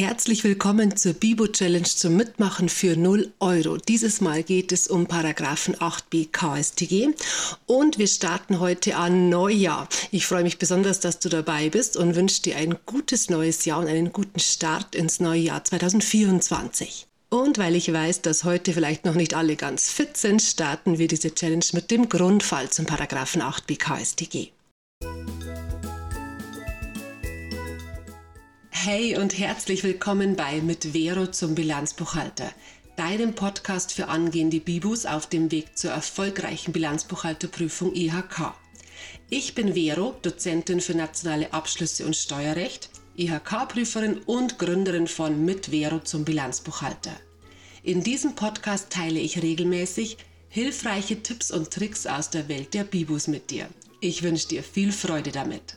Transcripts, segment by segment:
herzlich willkommen zur Bibo Challenge zum Mitmachen für 0 Euro. Dieses Mal geht es um Paragraphen 8b KStG und wir starten heute an Neujahr. Ich freue mich besonders, dass du dabei bist und wünsche dir ein gutes neues Jahr und einen guten Start ins neue Jahr 2024. Und weil ich weiß, dass heute vielleicht noch nicht alle ganz fit sind, starten wir diese Challenge mit dem Grundfall zum Paragraphen 8b KStG. Hey und herzlich willkommen bei Mit Vero zum Bilanzbuchhalter, deinem Podcast für angehende Bibus auf dem Weg zur erfolgreichen Bilanzbuchhalterprüfung IHK. Ich bin Vero, Dozentin für nationale Abschlüsse und Steuerrecht, IHK-Prüferin und Gründerin von Mit Vero zum Bilanzbuchhalter. In diesem Podcast teile ich regelmäßig hilfreiche Tipps und Tricks aus der Welt der Bibus mit dir. Ich wünsche dir viel Freude damit.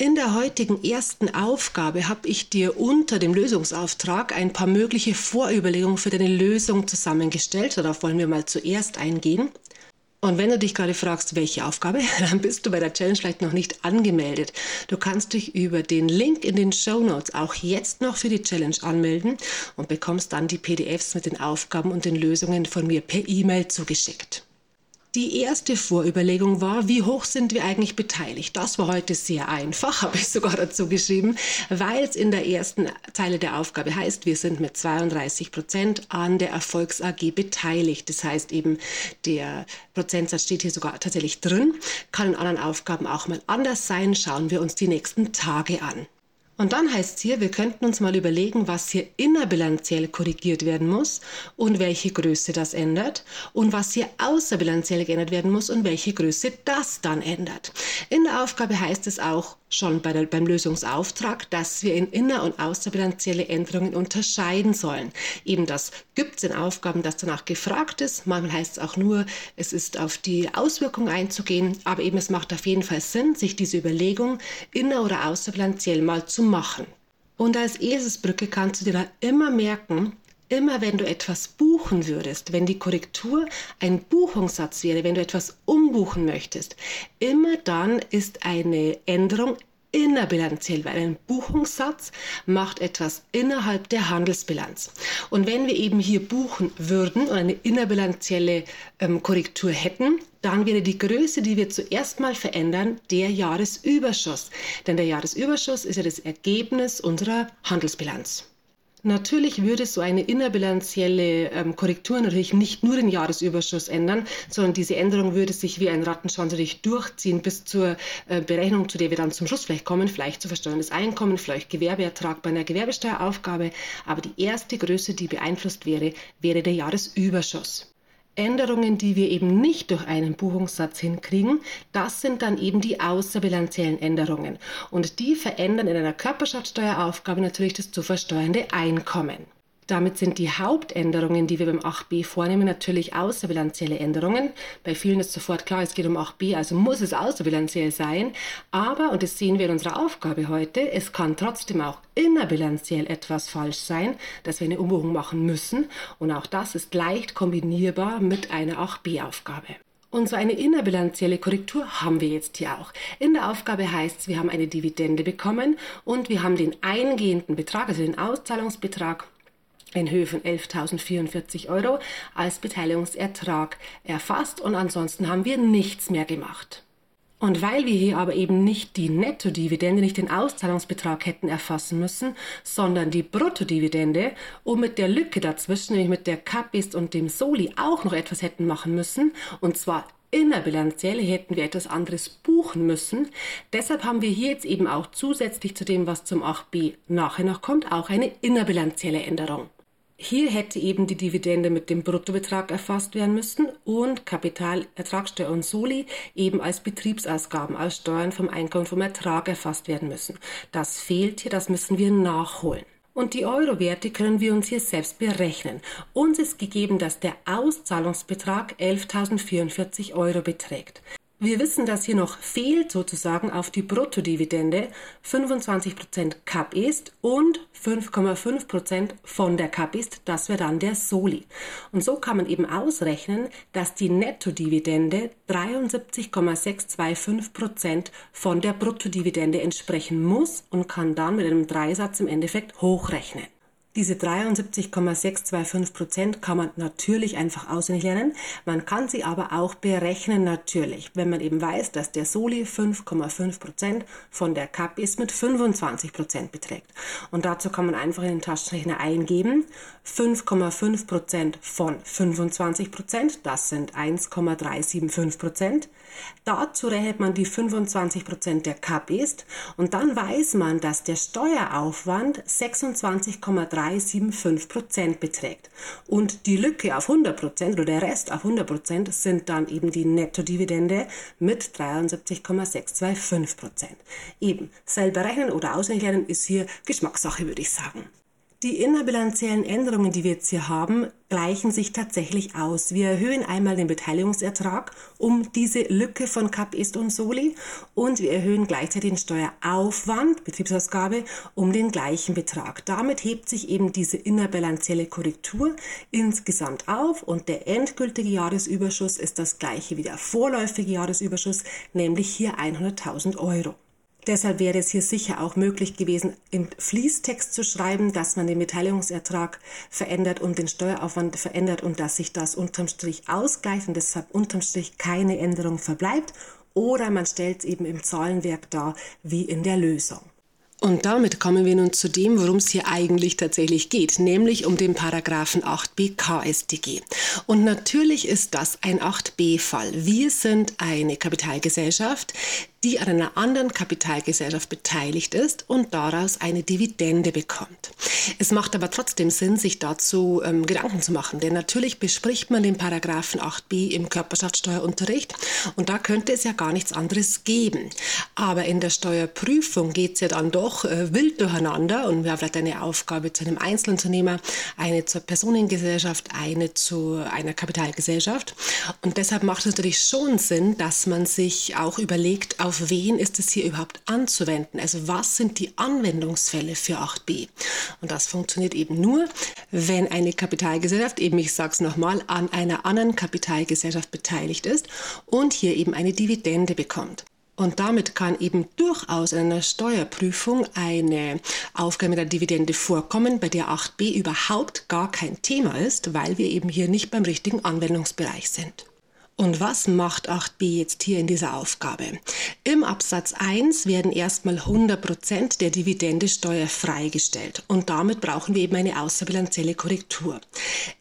In der heutigen ersten Aufgabe habe ich dir unter dem Lösungsauftrag ein paar mögliche Vorüberlegungen für deine Lösung zusammengestellt. Darauf wollen wir mal zuerst eingehen. Und wenn du dich gerade fragst, welche Aufgabe, dann bist du bei der Challenge vielleicht noch nicht angemeldet. Du kannst dich über den Link in den Show Notes auch jetzt noch für die Challenge anmelden und bekommst dann die PDFs mit den Aufgaben und den Lösungen von mir per E-Mail zugeschickt. Die erste Vorüberlegung war, wie hoch sind wir eigentlich beteiligt? Das war heute sehr einfach, habe ich sogar dazu geschrieben, weil es in der ersten Zeile der Aufgabe heißt, wir sind mit 32 Prozent an der Erfolgs AG beteiligt. Das heißt eben, der Prozentsatz steht hier sogar tatsächlich drin, kann in anderen Aufgaben auch mal anders sein. Schauen wir uns die nächsten Tage an. Und dann heißt es hier, wir könnten uns mal überlegen, was hier innerbilanziell korrigiert werden muss und welche Größe das ändert und was hier außerbilanziell geändert werden muss und welche Größe das dann ändert. In der Aufgabe heißt es auch, schon bei der, beim Lösungsauftrag, dass wir in inner- und außerbilanzielle Änderungen unterscheiden sollen. Eben das gibt es in Aufgaben, dass danach gefragt ist. Manchmal heißt es auch nur, es ist auf die Auswirkung einzugehen, aber eben es macht auf jeden Fall Sinn, sich diese Überlegung inner- oder außerbilanziell mal zu machen. Und als Eselsbrücke kannst du dir da immer merken, immer wenn du etwas buchen würdest, wenn die Korrektur ein Buchungssatz wäre, wenn du etwas umbuchen möchtest, immer dann ist eine Änderung innerbilanziell, weil ein Buchungssatz macht etwas innerhalb der Handelsbilanz. Und wenn wir eben hier buchen würden und eine innerbilanzielle ähm, Korrektur hätten, dann wäre die Größe, die wir zuerst mal verändern, der Jahresüberschuss. Denn der Jahresüberschuss ist ja das Ergebnis unserer Handelsbilanz. Natürlich würde so eine innerbilanzielle ähm, Korrektur natürlich nicht nur den Jahresüberschuss ändern, sondern diese Änderung würde sich wie ein Rattenschwanz natürlich durchziehen bis zur äh, Berechnung, zu der wir dann zum Schluss vielleicht kommen, vielleicht zu versteuerndes Einkommen, vielleicht Gewerbeertrag bei einer Gewerbesteueraufgabe. Aber die erste Größe, die beeinflusst wäre, wäre der Jahresüberschuss. Änderungen, die wir eben nicht durch einen Buchungssatz hinkriegen, das sind dann eben die außerbilanziellen Änderungen. Und die verändern in einer Körperschaftssteueraufgabe natürlich das zu versteuernde Einkommen. Damit sind die Hauptänderungen, die wir beim 8b vornehmen, natürlich außerbilanzielle Änderungen. Bei vielen ist sofort klar, es geht um 8b, also muss es außerbilanziell sein. Aber, und das sehen wir in unserer Aufgabe heute, es kann trotzdem auch innerbilanziell etwas falsch sein, dass wir eine Umbuchung machen müssen. Und auch das ist leicht kombinierbar mit einer 8b-Aufgabe. Und so eine innerbilanzielle Korrektur haben wir jetzt hier auch. In der Aufgabe heißt es, wir haben eine Dividende bekommen und wir haben den eingehenden Betrag, also den Auszahlungsbetrag in Höhe von 11.044 Euro als Beteiligungsertrag erfasst und ansonsten haben wir nichts mehr gemacht. Und weil wir hier aber eben nicht die Nettodividende, nicht den Auszahlungsbetrag hätten erfassen müssen, sondern die Bruttodividende und mit der Lücke dazwischen, nämlich mit der Capist und dem Soli auch noch etwas hätten machen müssen, und zwar innerbilanziell hätten wir etwas anderes buchen müssen. Deshalb haben wir hier jetzt eben auch zusätzlich zu dem, was zum 8b nachher noch kommt, auch eine innerbilanzielle Änderung. Hier hätte eben die Dividende mit dem Bruttobetrag erfasst werden müssen und Kapitalertragssteuer und Soli eben als Betriebsausgaben, als Steuern vom Einkommen vom Ertrag erfasst werden müssen. Das fehlt hier, das müssen wir nachholen. Und die Eurowerte können wir uns hier selbst berechnen. Uns ist gegeben, dass der Auszahlungsbetrag 11.044 Euro beträgt. Wir wissen, dass hier noch fehlt sozusagen auf die Bruttodividende 25% CAP ist und 5,5% von der CAP ist. Das wäre dann der Soli. Und so kann man eben ausrechnen, dass die Nettodividende 73,625% von der Bruttodividende entsprechen muss und kann dann mit einem Dreisatz im Endeffekt hochrechnen. Diese 73,625 Prozent kann man natürlich einfach auswendig lernen. Man kann sie aber auch berechnen natürlich, wenn man eben weiß, dass der Soli 5,5 Prozent von der CAP ist mit 25 Prozent beträgt. Und dazu kann man einfach in den Taschenrechner eingeben 5,5 Prozent von 25 Prozent, das sind 1,375 Prozent. Dazu rechnet man die 25 Prozent der CAP ist und dann weiß man, dass der Steueraufwand 26,375 Prozent beträgt. Und die Lücke auf 100 Prozent oder der Rest auf 100 Prozent sind dann eben die Nettodividende mit 73,625 Prozent. Eben selber rechnen oder lernen ist hier Geschmackssache, würde ich sagen. Die innerbilanziellen Änderungen, die wir jetzt hier haben, gleichen sich tatsächlich aus. Wir erhöhen einmal den Beteiligungsertrag um diese Lücke von Cap Ist und Soli und wir erhöhen gleichzeitig den Steueraufwand, Betriebsausgabe, um den gleichen Betrag. Damit hebt sich eben diese innerbilanzielle Korrektur insgesamt auf und der endgültige Jahresüberschuss ist das gleiche wie der vorläufige Jahresüberschuss, nämlich hier 100.000 Euro. Deshalb wäre es hier sicher auch möglich gewesen, im Fließtext zu schreiben, dass man den Beteiligungsertrag verändert und den Steueraufwand verändert und dass sich das unterm Strich ausgleicht und deshalb unterm Strich keine Änderung verbleibt. Oder man stellt es eben im Zahlenwerk dar, wie in der Lösung. Und damit kommen wir nun zu dem, worum es hier eigentlich tatsächlich geht, nämlich um den Paragraphen 8b KStG. Und natürlich ist das ein 8b-Fall. Wir sind eine Kapitalgesellschaft, die an einer anderen Kapitalgesellschaft beteiligt ist und daraus eine Dividende bekommt. Es macht aber trotzdem Sinn, sich dazu ähm, Gedanken zu machen, denn natürlich bespricht man den Paragraphen 8b im Körperschaftssteuerunterricht und da könnte es ja gar nichts anderes geben. Aber in der Steuerprüfung geht es ja dann doch äh, wild durcheinander und wir haben vielleicht eine Aufgabe zu einem Einzelunternehmer, eine zur Personengesellschaft, eine zu einer Kapitalgesellschaft und deshalb macht es natürlich schon Sinn, dass man sich auch überlegt, auf wen ist es hier überhaupt anzuwenden? Also was sind die Anwendungsfälle für 8b? Und das funktioniert eben nur, wenn eine Kapitalgesellschaft, eben ich sage es nochmal, an einer anderen Kapitalgesellschaft beteiligt ist und hier eben eine Dividende bekommt. Und damit kann eben durchaus in einer Steuerprüfung eine Aufgabe mit der Dividende vorkommen, bei der 8b überhaupt gar kein Thema ist, weil wir eben hier nicht beim richtigen Anwendungsbereich sind. Und was macht 8b jetzt hier in dieser Aufgabe? Im Absatz 1 werden erstmal 100% der Dividende steuerfrei gestellt und damit brauchen wir eben eine außerbilanzielle Korrektur.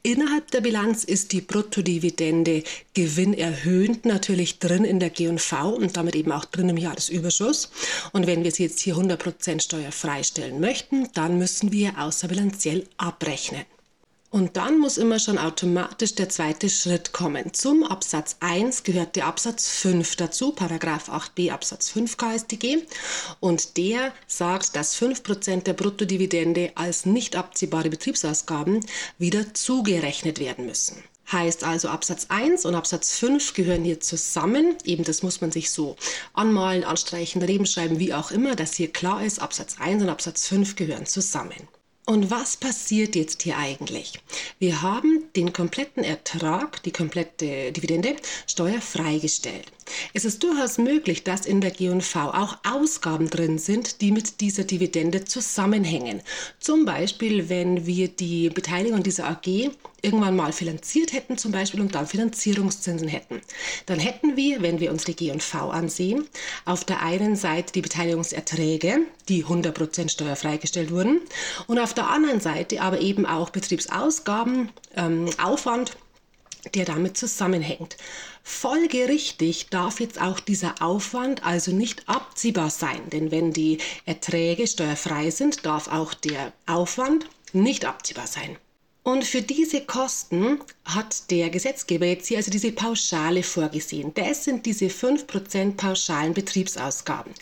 Innerhalb der Bilanz ist die Bruttodividende gewinnerhöhend natürlich drin in der G&V und damit eben auch drin im Jahresüberschuss. Und wenn wir sie jetzt hier 100% steuerfrei stellen möchten, dann müssen wir außerbilanziell abrechnen. Und dann muss immer schon automatisch der zweite Schritt kommen. Zum Absatz 1 gehört der Absatz 5 dazu, Paragraph 8b Absatz 5 KStG. Und der sagt, dass 5% der Bruttodividende als nicht abziehbare Betriebsausgaben wieder zugerechnet werden müssen. Heißt also Absatz 1 und Absatz 5 gehören hier zusammen. Eben das muss man sich so anmalen, anstreichen, daneben schreiben, wie auch immer, dass hier klar ist, Absatz 1 und Absatz 5 gehören zusammen. Und was passiert jetzt hier eigentlich? Wir haben den kompletten Ertrag, die komplette Dividende steuerfrei gestellt. Es ist durchaus möglich, dass in der G&V auch Ausgaben drin sind, die mit dieser Dividende zusammenhängen. Zum Beispiel, wenn wir die Beteiligung dieser AG irgendwann mal finanziert hätten zum Beispiel und dann Finanzierungszinsen hätten. Dann hätten wir, wenn wir uns die G&V ansehen, auf der einen Seite die Beteiligungserträge, die 100% steuerfrei gestellt wurden und auf der anderen Seite aber eben auch Betriebsausgaben, ähm, Aufwand, der damit zusammenhängt. Folgerichtig darf jetzt auch dieser Aufwand also nicht abziehbar sein, denn wenn die Erträge steuerfrei sind, darf auch der Aufwand nicht abziehbar sein. Und für diese Kosten hat der Gesetzgeber jetzt hier also diese Pauschale vorgesehen. Das sind diese 5% pauschalen Betriebsausgaben.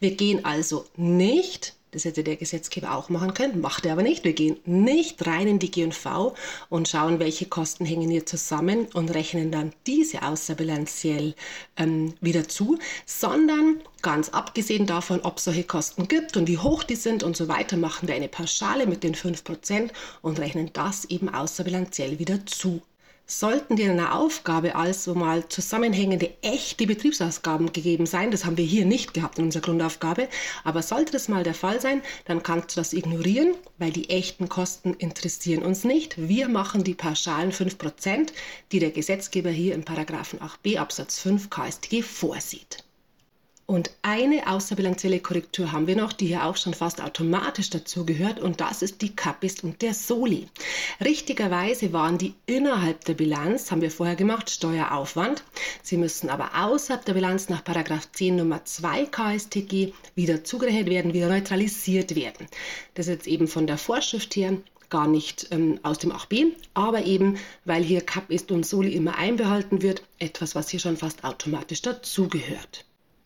Wir gehen also nicht Das hätte der Gesetzgeber auch machen können, macht er aber nicht. Wir gehen nicht rein in die G&V und schauen, welche Kosten hängen hier zusammen und rechnen dann diese außerbilanziell ähm, wieder zu, sondern ganz abgesehen davon, ob es solche Kosten gibt und wie hoch die sind und so weiter, machen wir eine Pauschale mit den 5% und rechnen das eben außerbilanziell wieder zu. Sollten dir in einer Aufgabe also mal zusammenhängende echte Betriebsausgaben gegeben sein, das haben wir hier nicht gehabt in unserer Grundaufgabe, aber sollte das mal der Fall sein, dann kannst du das ignorieren, weil die echten Kosten interessieren uns nicht. Wir machen die pauschalen 5%, die der Gesetzgeber hier im Paragraphen 8b Absatz 5 KStG vorsieht. Und eine außerbilanzielle Korrektur haben wir noch, die hier auch schon fast automatisch dazu gehört, und das ist die Capist und der Soli. Richtigerweise waren die innerhalb der Bilanz, haben wir vorher gemacht, Steueraufwand. Sie müssen aber außerhalb der Bilanz nach 10 Nummer 2 KSTG wieder zugerechnet werden, wieder neutralisiert werden. Das ist jetzt eben von der Vorschrift her gar nicht ähm, aus dem 8b, aber eben, weil hier Cap ist und Soli immer einbehalten wird, etwas, was hier schon fast automatisch dazugehört.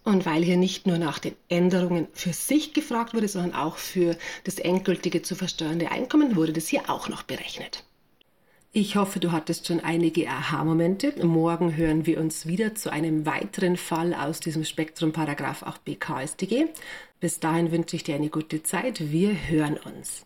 Und weil hier nicht nur nach den Änderungen für sich gefragt wurde, sondern auch für das endgültige zu versteuernde Einkommen, wurde das hier auch noch berechnet. Ich hoffe, du hattest schon einige Aha-Momente. Morgen hören wir uns wieder zu einem weiteren Fall aus diesem Spektrum Paragraph 8b KStG. Bis dahin wünsche ich dir eine gute Zeit. Wir hören uns.